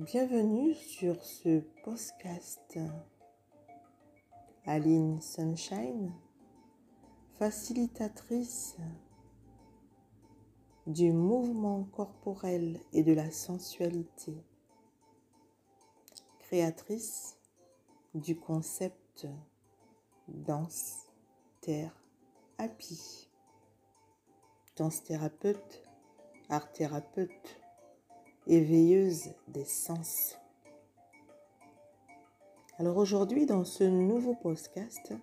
Bienvenue sur ce podcast. Aline Sunshine, facilitatrice du mouvement corporel et de la sensualité, créatrice du concept danse, terre, happy, danse thérapeute, art thérapeute, éveilleuse des sens. Alors aujourd'hui, dans ce nouveau podcast,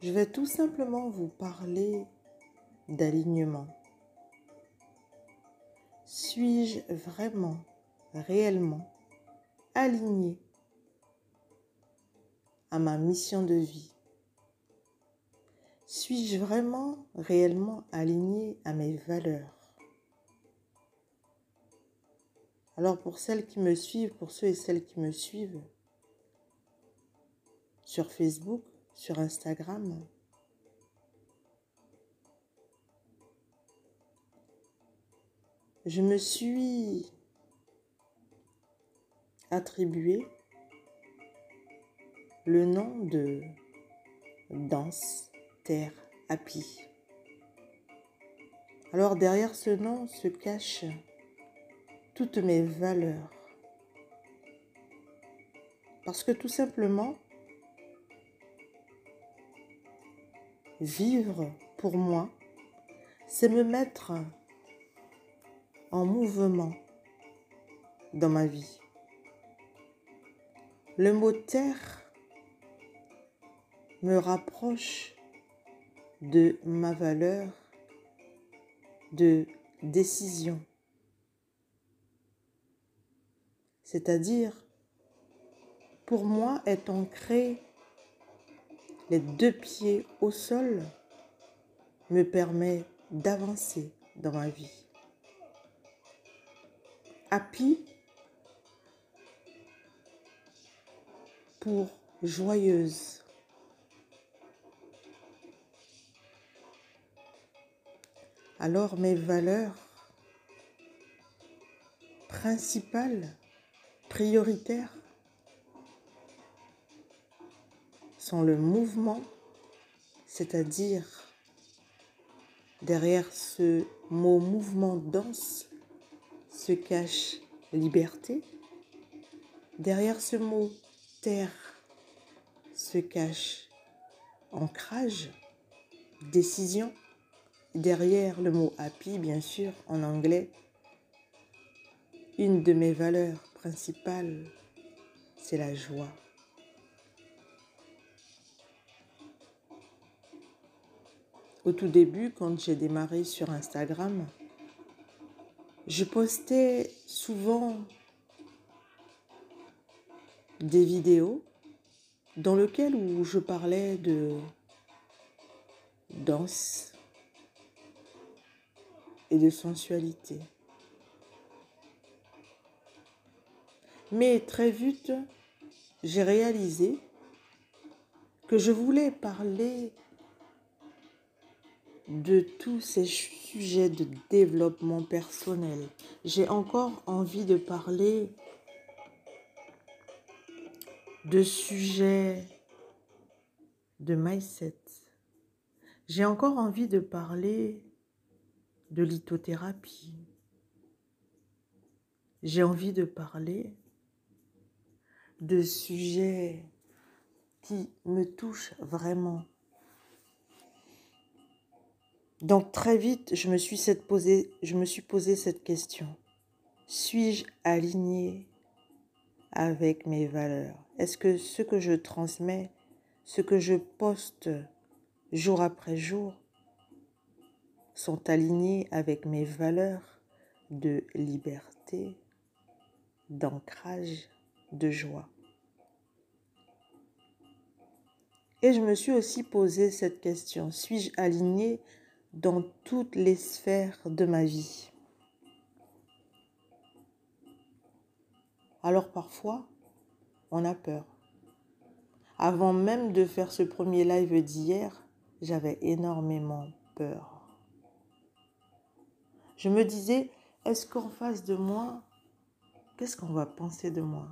je vais tout simplement vous parler d'alignement. Suis-je vraiment, réellement aligné à ma mission de vie? Suis-je vraiment, réellement aligné à mes valeurs? Alors pour celles qui me suivent, pour ceux et celles qui me suivent sur Facebook, sur Instagram, je me suis attribué le nom de Danse Terre Happy. Alors derrière ce nom se cache toutes mes valeurs. Parce que tout simplement, vivre pour moi, c'est me mettre en mouvement dans ma vie. Le mot terre me rapproche de ma valeur de décision. C'est-à-dire, pour moi, est ancré les deux pieds au sol me permet d'avancer dans ma vie. Happy pour joyeuse. Alors mes valeurs principales prioritaires sont le mouvement, c'est-à-dire derrière ce mot mouvement dense se cache liberté, derrière ce mot terre se cache ancrage, décision, derrière le mot happy bien sûr en anglais, une de mes valeurs principale, c'est la joie. Au tout début, quand j'ai démarré sur Instagram, je postais souvent des vidéos dans lesquelles où je parlais de danse et de sensualité. Mais très vite, j'ai réalisé que je voulais parler de tous ces sujets de développement personnel. J'ai encore envie de parler de sujets de mindset. J'ai encore envie de parler de lithothérapie. J'ai envie de parler de sujets qui me touchent vraiment. Donc très vite, je me suis, posé, je me suis posé cette question. Suis-je aligné avec mes valeurs? Est-ce que ce que je transmets, ce que je poste jour après jour, sont alignés avec mes valeurs de liberté, d'ancrage de joie. Et je me suis aussi posé cette question, suis-je aligné dans toutes les sphères de ma vie? Alors parfois, on a peur. Avant même de faire ce premier live d'hier, j'avais énormément peur. Je me disais, est-ce qu'en face de moi, qu'est-ce qu'on va penser de moi?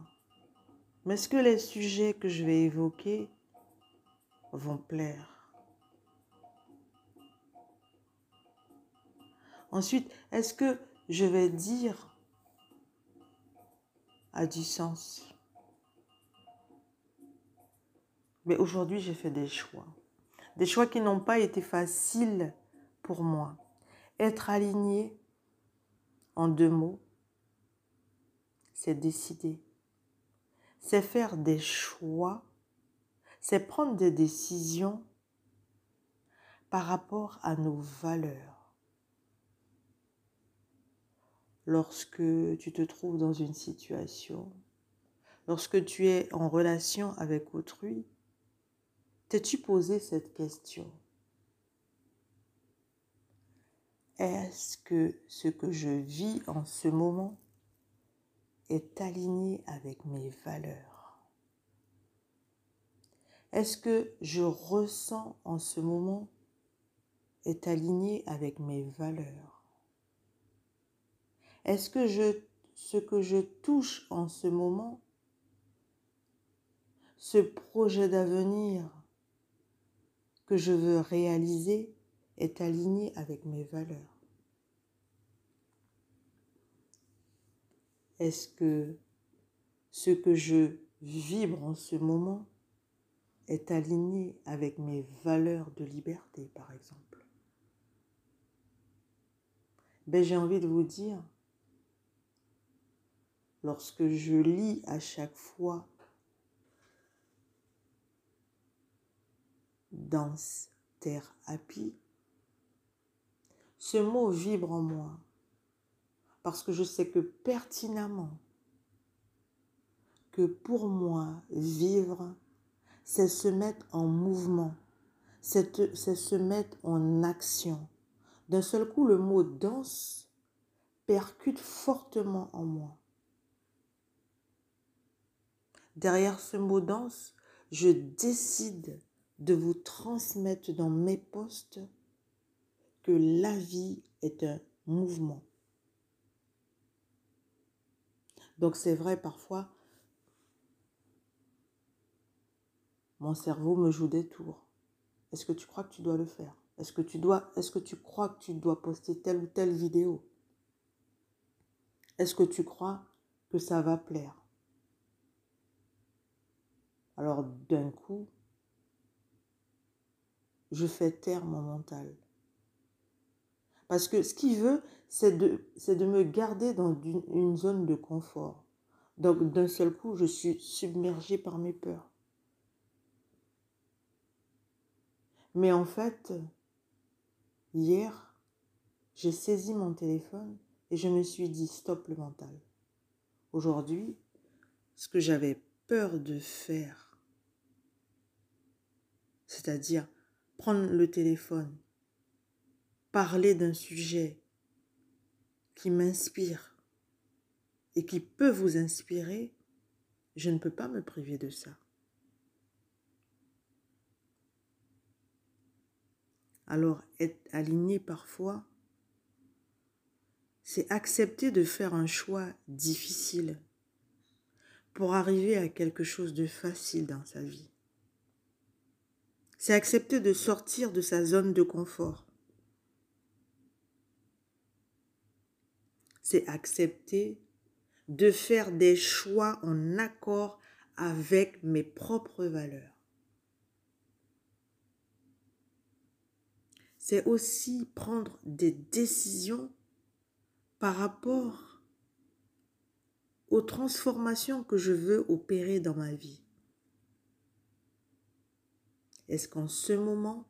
Mais est-ce que les sujets que je vais évoquer vont plaire? Ensuite, est-ce que je vais dire a du sens? Mais aujourd'hui, j'ai fait des choix. Des choix qui n'ont pas été faciles pour moi. Être aligné, en deux mots, c'est décider. C'est faire des choix. C'est prendre des décisions par rapport à nos valeurs. lorsque tu te trouves dans une situation, lorsque tu es en relation avec autrui, t'es-tu posé cette question? Est-ce que ce que je vis en ce moment est aligné avec mes valeurs. Est-ce que je ressens en ce moment est aligné avec mes valeurs? Est-ce que je, ce que je touche en ce moment, ce projet d'avenir que je veux réaliser est aligné avec mes valeurs? Est-ce que ce que je vibre en ce moment est aligné avec mes valeurs de liberté, par exemple? Ben, J'ai envie de vous dire, lorsque je lis à chaque fois danse terre happy, ce mot vibre en moi parce que je sais que pertinemment que pour moi, vivre, c'est se mettre en mouvement, c'est se mettre en action. D'un seul coup, le mot danse percute fortement en moi. Derrière ce mot danse, je décide de vous transmettre dans mes postes que la vie est un mouvement. Donc c'est vrai parfois, mon cerveau me joue des tours. Est-ce que tu crois que tu dois le faire? Est-ce que tu est-ce que tu crois que tu dois poster telle ou telle vidéo? Est-ce que tu crois que ça va plaire? Alors d'un coup, je fais taire mon mental. Parce que ce qu'il veut, c'est de, de me garder dans une, une zone de confort. Donc d'un seul coup, je suis submergée par mes peurs. Mais en fait, hier, j'ai saisi mon téléphone et je me suis dit stop le mental. Aujourd'hui, ce que j'avais peur de faire, c'est-à-dire prendre le téléphone, parler d'un sujet qui m'inspire et qui peut vous inspirer, je ne peux pas me priver de ça. Alors être aligné parfois, c'est accepter de faire un choix difficile pour arriver à quelque chose de facile dans sa vie. C'est accepter de sortir de sa zone de confort. C'est accepter de faire des choix en accord avec mes propres valeurs. C'est aussi prendre des décisions par rapport aux transformations que je veux opérer dans ma vie. Est-ce qu'en ce moment,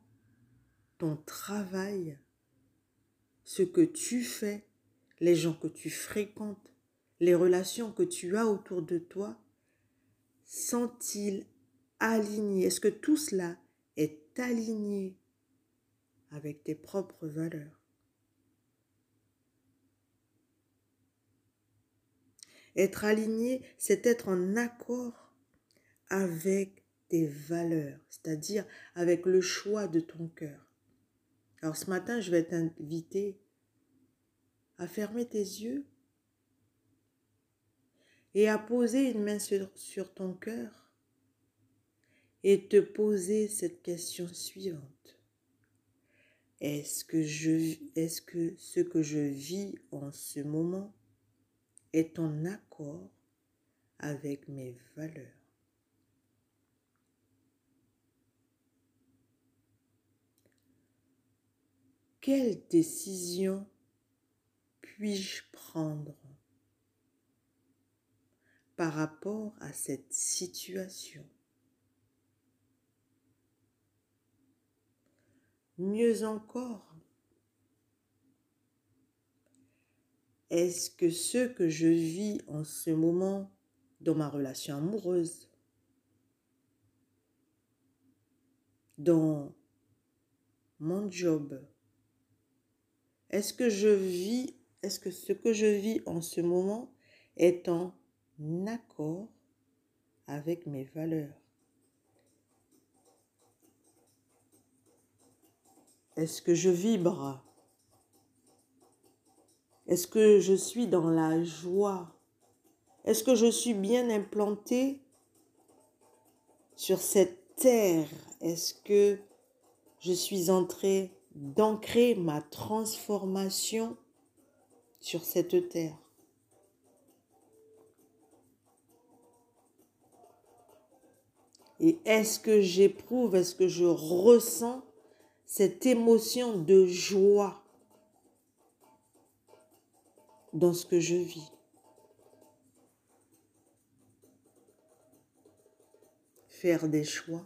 ton travail, ce que tu fais, les gens que tu fréquentes, les relations que tu as autour de toi, sont-ils alignés? Est-ce que tout cela est aligné avec tes propres valeurs? Être aligné, c'est être en accord avec tes valeurs, c'est-à-dire avec le choix de ton cœur. Alors ce matin, je vais t'inviter à fermer tes yeux et à poser une main sur, ton cœur et te poser cette question suivante. Est-ce que, je, est-ce que ce que je vis en ce moment est en accord avec mes valeurs? Quelle décision puis-je prendre par rapport à cette situation? Mieux encore, est-ce que ce que je vis en ce moment dans ma relation amoureuse, dans mon job, est-ce que je vis, est-ce que ce que je vis en ce moment est en accord avec mes valeurs? Est-ce que je vibre? Est-ce que je suis dans la joie? Est-ce que je suis bien implanté sur cette terre? Est-ce que je suis entré d'ancrer ma transformation sur cette terre. Et est-ce que j'éprouve, est-ce que je ressens cette émotion de joie dans ce que je vis? Faire des choix,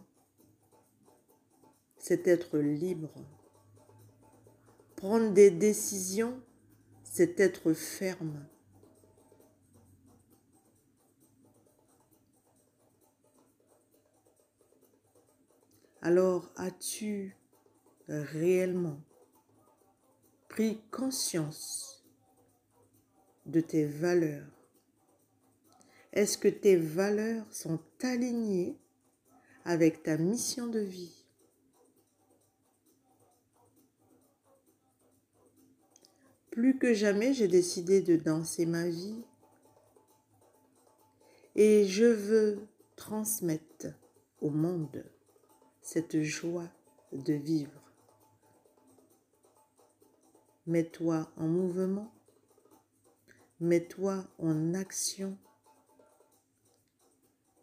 c'est être libre. Prendre des décisions, c'est être ferme. Alors as-tu réellement pris conscience de tes valeurs? Est-ce que tes valeurs sont alignées avec ta mission de vie? Plus que jamais, j'ai décidé de danser ma vie. Et je veux transmettre au monde cette joie de vivre. Mets-toi en mouvement, mets-toi en action.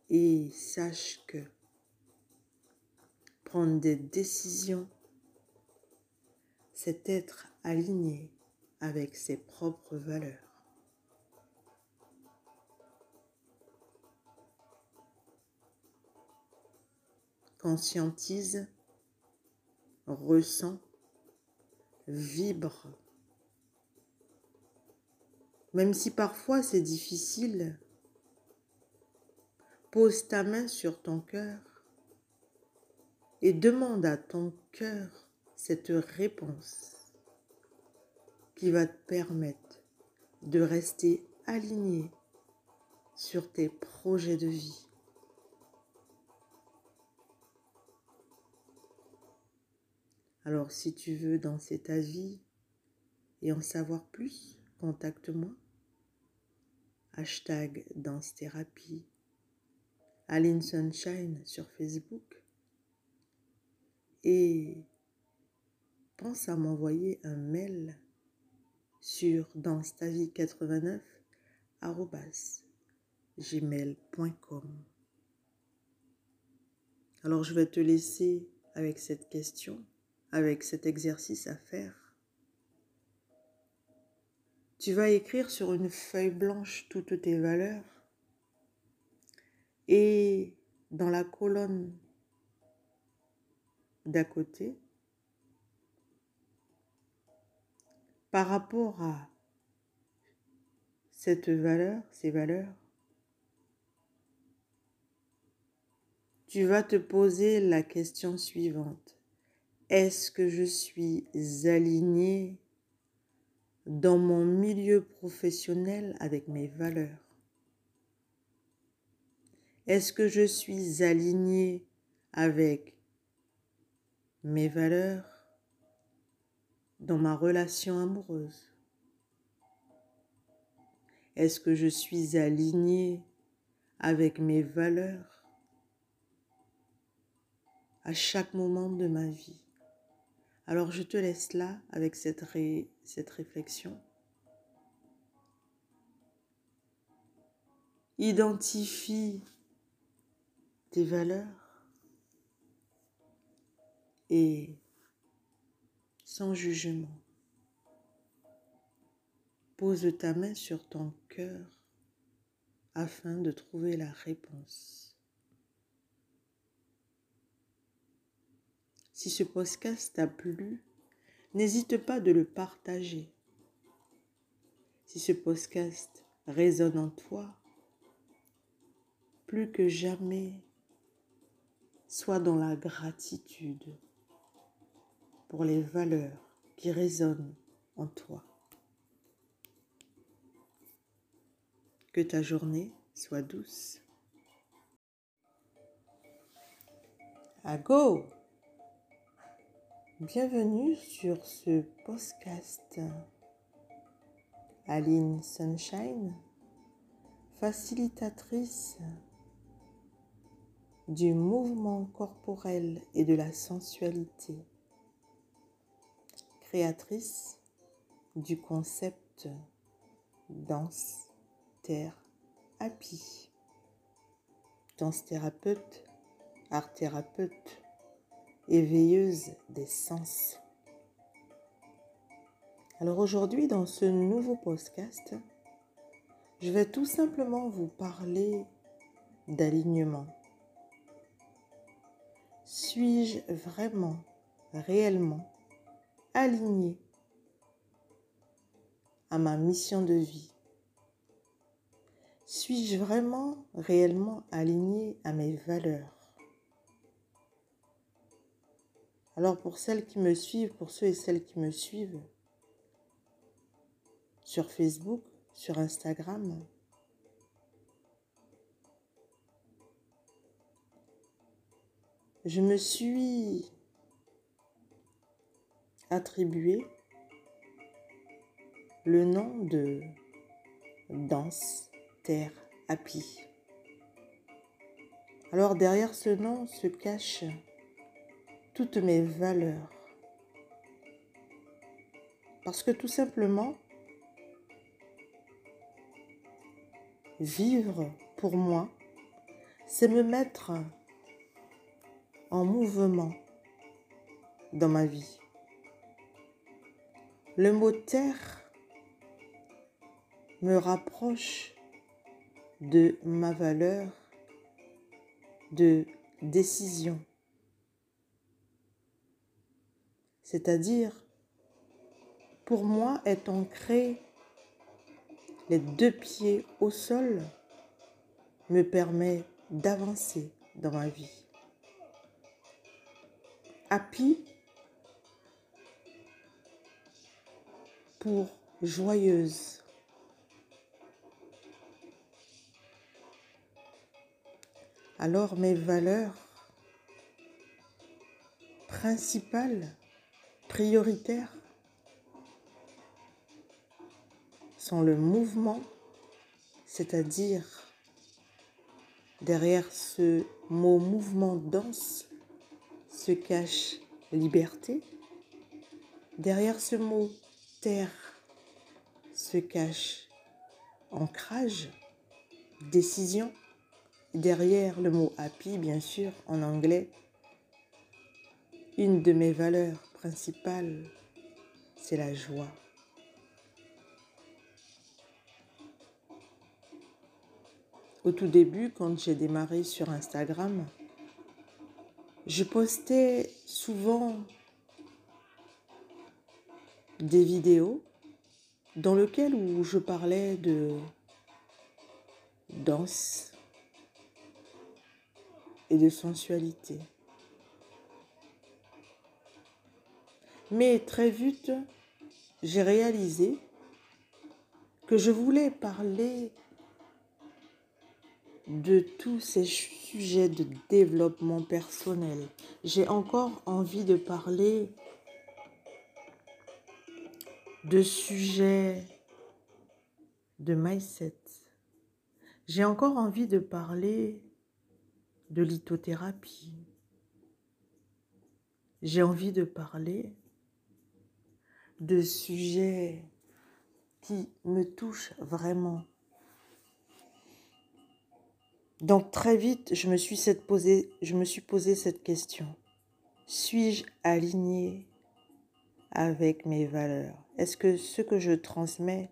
Et sache que prendre des décisions, c'est être aligné avec ses propres valeurs. Conscientise, ressent, vibre. Même si parfois c'est difficile, pose ta main sur ton cœur et demande à ton cœur cette réponse qui va te permettre de rester aligné sur tes projets de vie. Alors si tu veux danser ta vie et en savoir plus, contacte-moi. Hashtag danse thérapie. Sunshine sur Facebook. Et pense à m'envoyer un mail sur danse-ta-vie-89 gmail.com. Alors je vais te laisser avec cette question, avec cet exercice à faire. Tu vas écrire sur une feuille blanche toutes tes valeurs et dans la colonne d'à côté, par rapport à cette valeur, ces valeurs, tu vas te poser la question suivante. Est-ce que je suis aligné dans mon milieu professionnel avec mes valeurs? Est-ce que je suis aligné avec mes valeurs? Dans ma relation amoureuse Est-ce que je suis aligné avec mes valeurs à chaque moment de ma vie? Alors je te laisse là avec cette, cette réflexion. Identifie tes valeurs et sans jugement. Pose ta main sur ton cœur afin de trouver la réponse. Si ce podcast t'a plu, n'hésite pas de le partager. Si ce podcast résonne en toi, plus que jamais, sois dans la gratitude pour les valeurs qui résonnent en toi. Que ta journée soit douce. À go Bienvenue sur ce podcast. Aline Sunshine, facilitatrice du mouvement corporel et de la sensualité, créatrice du concept danse happy, danse thérapeute, art thérapeute, éveilleuse des sens. Alors aujourd'hui, dans ce nouveau podcast, je vais tout simplement vous parler d'alignement suis-je vraiment, réellement aligné à ma mission de vie? Suis-je vraiment, réellement aligné à mes valeurs? Alors pour celles qui me suivent, pour ceux et celles qui me suivent sur Facebook, sur Instagram, je me suis attribué le nom de Danse Terre Happy. Alors derrière ce nom se cachent toutes mes valeurs. Parce que tout simplement, vivre pour moi, c'est me mettre en mouvement dans ma vie. Le mot terre me rapproche de ma valeur de décision. C'est-à-dire, pour moi, est ancré les deux pieds au sol me permet d'avancer dans ma vie happy pour joyeuse. Alors mes valeurs principales, prioritaires, sont le mouvement, c'est-à-dire derrière ce mot mouvement dense, se cache liberté. Derrière ce mot se cache ancrage, décision. Derrière le mot happy, bien sûr, en anglais, une de mes valeurs principales, c'est la joie. Au tout début, quand j'ai démarré sur Instagram, je postais souvent des vidéos dans lesquelles où je parlais de danse et de sensualité. Mais très vite, j'ai réalisé que je voulais parler de tous ces sujets de développement personnel. J'ai encore envie de parler de sujets de mindset. J'ai encore envie de parler de lithothérapie. J'ai envie de parler de sujets qui me touchent vraiment. Donc très vite, je me suis, posé cette question. Suis-je aligné avec mes valeurs. Est-ce que ce que je transmets,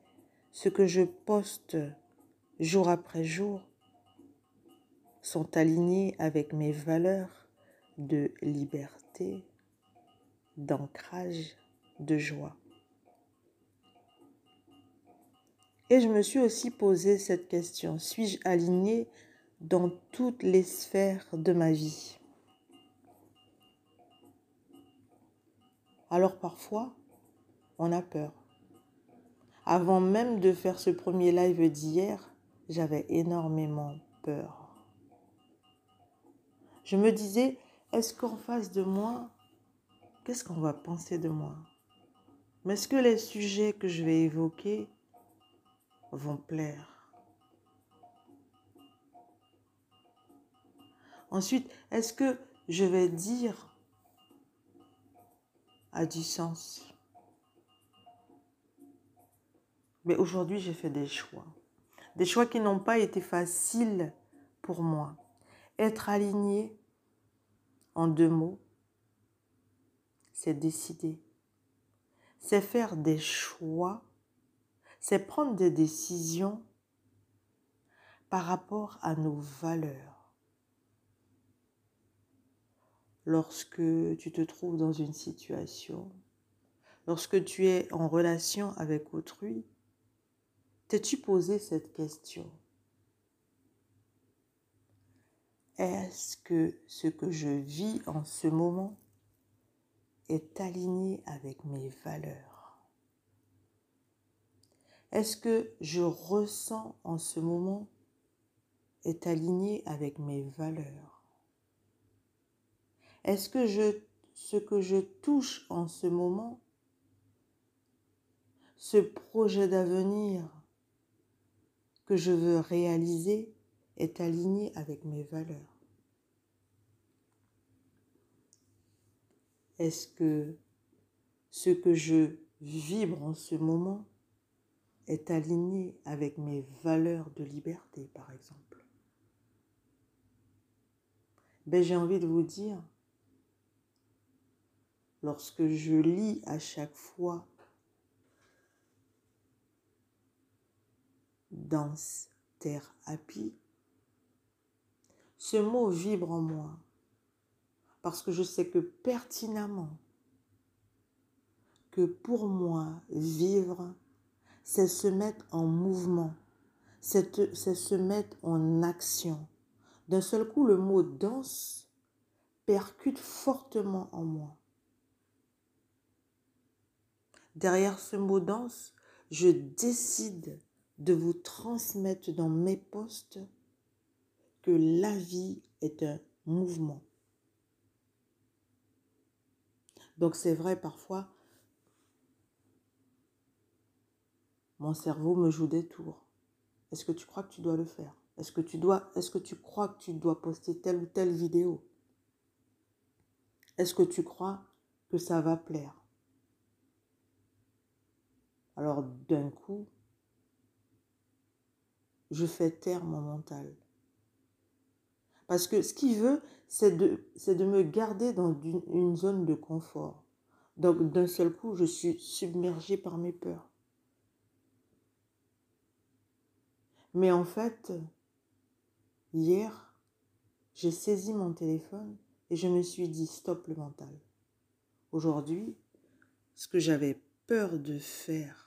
ce que je poste jour après jour, sont alignés avec mes valeurs de liberté, d'ancrage, de joie? Et je me suis aussi posé cette question. Suis-je aligné dans toutes les sphères de ma vie? Alors parfois, on a peur. Avant même de faire ce premier live d'hier, j'avais énormément peur. Je me disais, est-ce qu'en face de moi, qu'est-ce qu'on va penser de moi? Mais est-ce que les sujets que je vais évoquer vont plaire? Ensuite, est-ce que je vais dire a du sens Mais aujourd'hui, j'ai fait des choix. Des choix qui n'ont pas été faciles pour moi. Être aligné, en deux mots, c'est décider. C'est faire des choix. C'est prendre des décisions par rapport à nos valeurs. Lorsque tu te trouves dans une situation, lorsque tu es en relation avec autrui, t'es-tu posé cette question? Est-ce que ce que je vis en ce moment est aligné avec mes valeurs? Est-ce que je ressens en ce moment est aligné avec mes valeurs? Est-ce que je, ce que je touche en ce moment, ce projet d'avenir que je veux réaliser est aligné avec mes valeurs? Est-ce que ce que je vibre en ce moment est aligné avec mes valeurs de liberté, par exemple? Ben, J'ai envie de vous dire, lorsque je lis à chaque fois danse terre happy, ce mot vibre en moi parce que je sais que pertinemment que pour moi, vivre, c'est se mettre en mouvement, c'est se mettre en action. D'un seul coup, le mot danse percute fortement en moi. Derrière ce mot danse, je décide de vous transmettre dans mes postes que la vie est un mouvement. Donc c'est vrai parfois, mon cerveau me joue des tours. Est-ce que tu crois que tu dois le faire? Est-ce que tu est-ce que tu crois que tu dois poster telle ou telle vidéo? Est-ce que tu crois que ça va plaire? Alors d'un coup, je fais taire mon mental. Parce que ce qu'il veut, c'est de, me garder dans une, une zone de confort. Donc d'un seul coup, je suis submergée par mes peurs. Mais en fait, hier, j'ai saisi mon téléphone et je me suis dit stop le mental. Aujourd'hui, ce que j'avais peur de faire,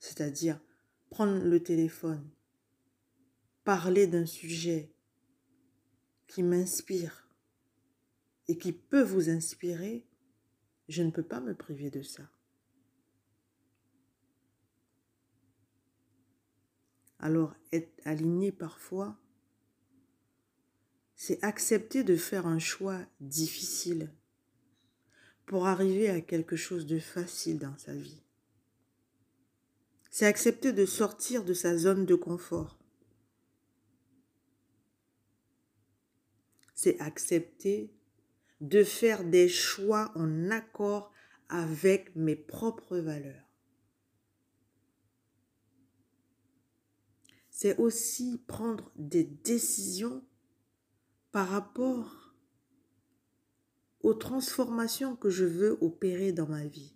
c'est-à-dire prendre le téléphone, parler d'un sujet qui m'inspire et qui peut vous inspirer, je ne peux pas me priver de ça. Alors être aligné parfois, c'est accepter de faire un choix difficile pour arriver à quelque chose de facile dans sa vie. C'est accepter de sortir de sa zone de confort. C'est accepter de faire des choix en accord avec mes propres valeurs. C'est aussi prendre des décisions par rapport aux transformations que je veux opérer dans ma vie.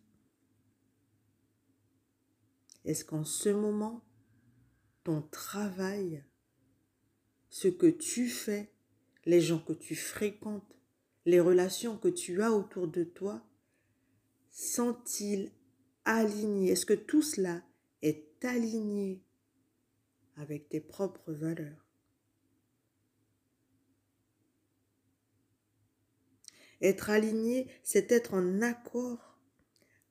Est-ce qu'en ce moment, ton travail, ce que tu fais, les gens que tu fréquentes, les relations que tu as autour de toi, sont-ils alignés? Est-ce que tout cela est aligné avec tes propres valeurs? Être aligné, c'est être en accord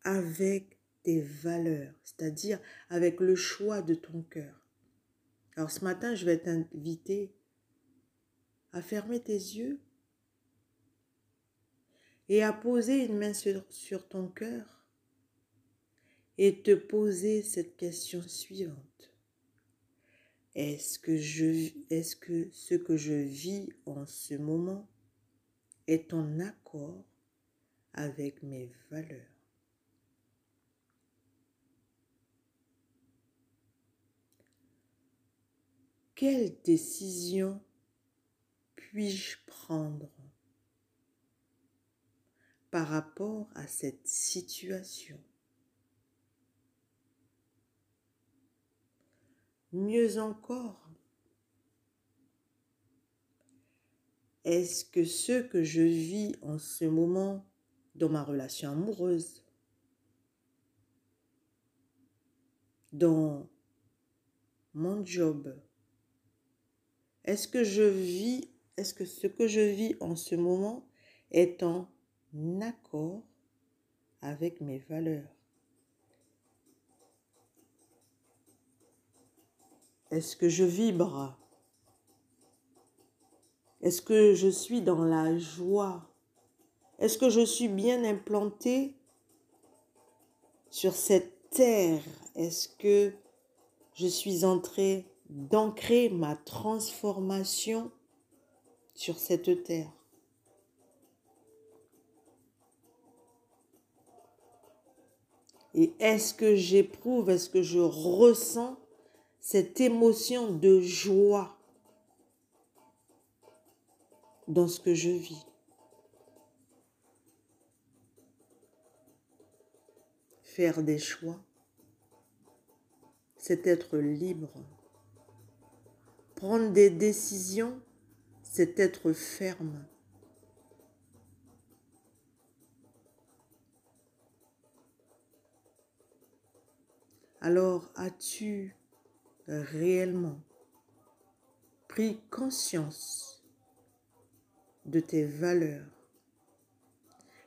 avec tes valeurs, c'est-à-dire avec le choix de ton cœur. Alors ce matin, je vais t'inviter à fermer tes yeux et à poser une main sur, ton cœur et te poser cette question suivante. Est-ce que, je, est-ce que ce que je vis en ce moment est en accord avec mes valeurs? Quelle décision puis-je prendre par rapport à cette situation? Mieux encore, Est-ce que ce que je vis en ce moment dans ma relation amoureuse, dans mon job, est-ce que je vis, est-ce que ce que je vis en ce moment est en accord avec mes valeurs? Est-ce que je vibre? Est-ce que je suis dans la joie? Est-ce que je suis bien implanté sur cette terre? Est-ce que je suis entré d'ancrer ma transformation sur cette terre Et est-ce que j'éprouve, est-ce que je ressens cette émotion de joie dans ce que je vis? Faire des choix, c'est être libre. Prendre des décisions, c'est être ferme. Alors as-tu réellement pris conscience de tes valeurs?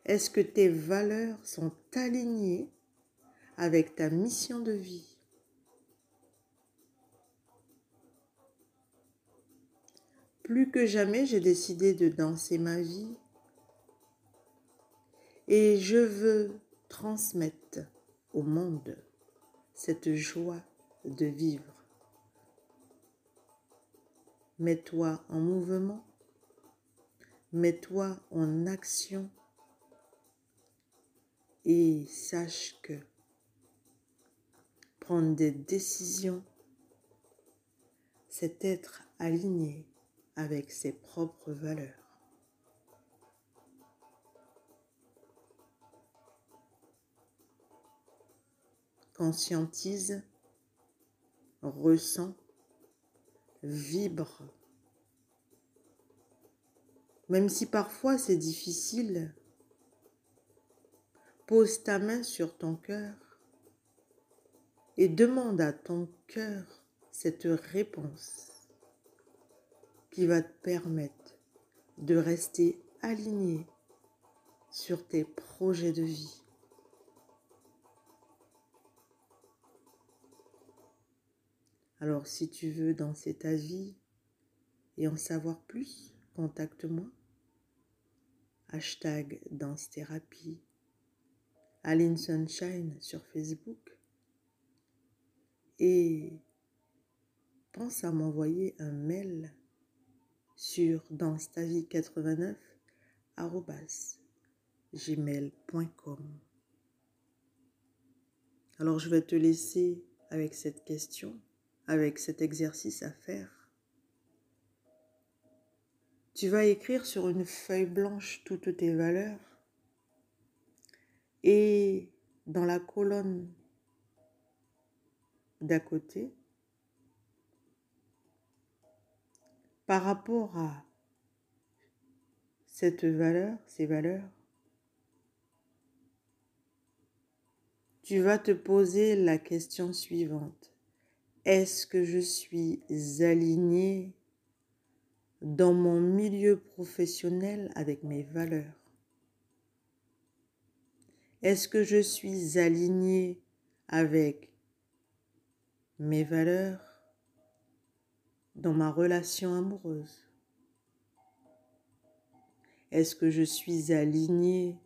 Est-ce que tes valeurs sont alignées avec ta mission de vie? Plus que jamais, j'ai décidé de danser ma vie. Et je veux transmettre au monde cette joie de vivre. Mets-toi en mouvement. Mets-toi en action. Et sache que prendre des décisions, c'est être aligné avec ses propres valeurs. Conscientise, ressent, vibre même si parfois c'est difficile, pose ta main sur ton cœur et demande à ton cœur cette réponse qui va te permettre de rester aligné sur tes projets de vie. Alors si tu veux danser ta vie et en savoir plus, contacte-moi hashtag danse thérapie, Aline Sunshine sur Facebook. et pense à m'envoyer un mail sur danstavie89 gmail.com. Alors je vais te laisser avec cette question, avec cet exercice à faire. Tu vas écrire sur une feuille blanche toutes tes valeurs et dans la colonne d'à côté, par rapport à cette valeur, ces valeurs, tu vas te poser la question suivante. Est-ce que je suis aligné dans mon milieu professionnel avec mes valeurs? Est-ce que je suis aligné avec mes valeurs? Dans ma relation amoureuse Est-ce que je suis aligné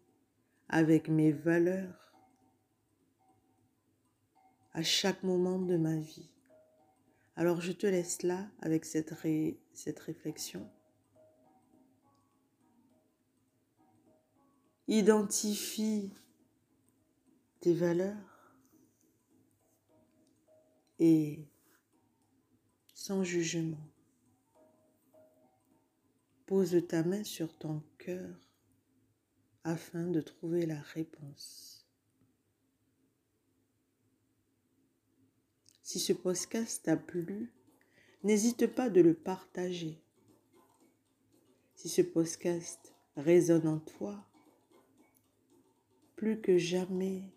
avec mes valeurs à chaque moment de ma vie? Alors je te laisse là avec cette, cette réflexion. Identifie tes valeurs et sans jugement. Pose ta main sur ton cœur afin de trouver la réponse. Si ce podcast t'a plu, n'hésite pas de le partager. Si ce podcast résonne en toi, plus que jamais,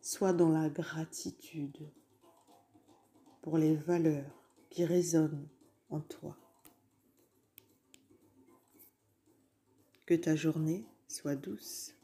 sois dans la gratitude pour les valeurs qui résonnent en toi. Que ta journée soit douce.